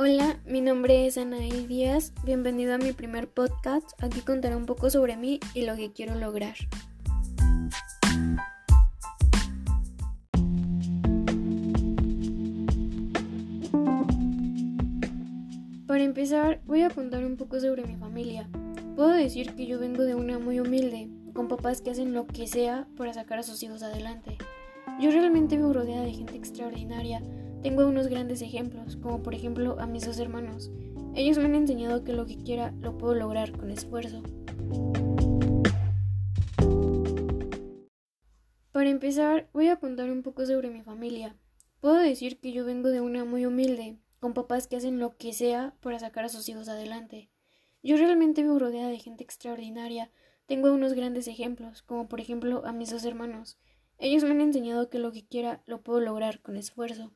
Hola, mi nombre es Anaí Díaz. Bienvenido a mi primer podcast. Aquí contaré un poco sobre mí y lo que quiero lograr. Para empezar, voy a contar un poco sobre mi familia. Puedo decir que yo vengo de una muy humilde, con papás que hacen lo que sea para sacar a sus hijos adelante. Yo realmente me rodeada de gente extraordinaria. Tengo unos grandes ejemplos, como por ejemplo a mis dos hermanos. Ellos me han enseñado que lo que quiera lo puedo lograr con esfuerzo. Para empezar, voy a contar un poco sobre mi familia. Puedo decir que yo vengo de una muy humilde, con papás que hacen lo que sea para sacar a sus hijos adelante. Yo realmente me rodeada de gente extraordinaria. Tengo unos grandes ejemplos, como por ejemplo a mis dos hermanos. Ellos me han enseñado que lo que quiera lo puedo lograr con esfuerzo.